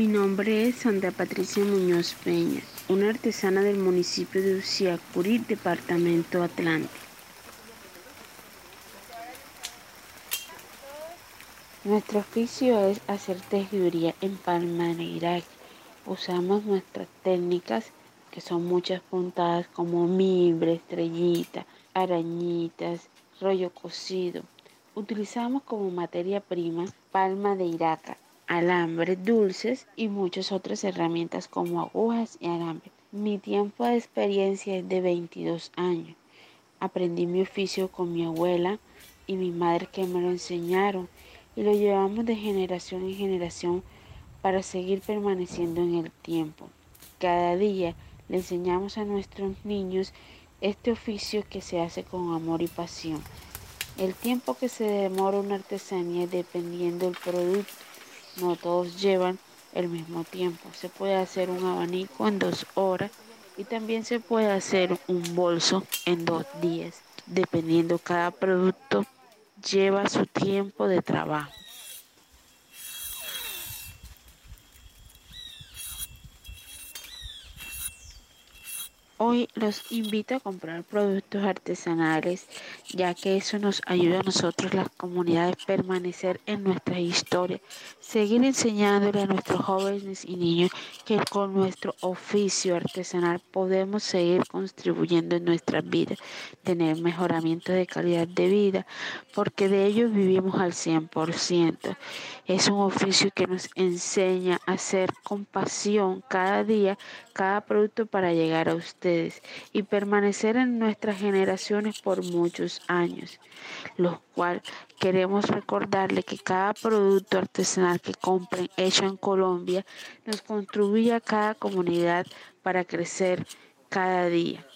Mi nombre es Sandra Patricia Muñoz Peña, una artesana del municipio de Uciacurí, departamento Atlántico. Nuestro oficio es hacer tejiduría en palma de Irak. Usamos nuestras técnicas, que son muchas puntadas como mimbre, estrellita, arañitas, rollo cocido. Utilizamos como materia prima palma de iraca, alambres dulces y muchas otras herramientas como agujas y alambres. Mi tiempo de experiencia es de 22 años. Aprendí mi oficio con mi abuela y mi madre que me lo enseñaron y lo llevamos de generación en generación para seguir permaneciendo en el tiempo. Cada día le enseñamos a nuestros niños este oficio que se hace con amor y pasión. El tiempo que se demora una artesanía dependiendo del producto. No todos llevan el mismo tiempo. Se puede hacer un abanico en dos horas y también se puede hacer un bolso en dos días. Dependiendo cada producto lleva su tiempo de trabajo. Hoy los invito a comprar productos artesanales, ya que eso nos ayuda a nosotros, las comunidades, permanecer en nuestra historia, seguir enseñándole a nuestros jóvenes y niños que con nuestro oficio artesanal podemos seguir contribuyendo en nuestras vidas, tener mejoramiento de calidad de vida, porque de ellos vivimos al 100%. Es un oficio que nos enseña a hacer con pasión cada día cada producto para llegar a y permanecer en nuestras generaciones por muchos años, los cual queremos recordarle que cada producto artesanal que compren hecho en Colombia nos contribuye a cada comunidad para crecer cada día.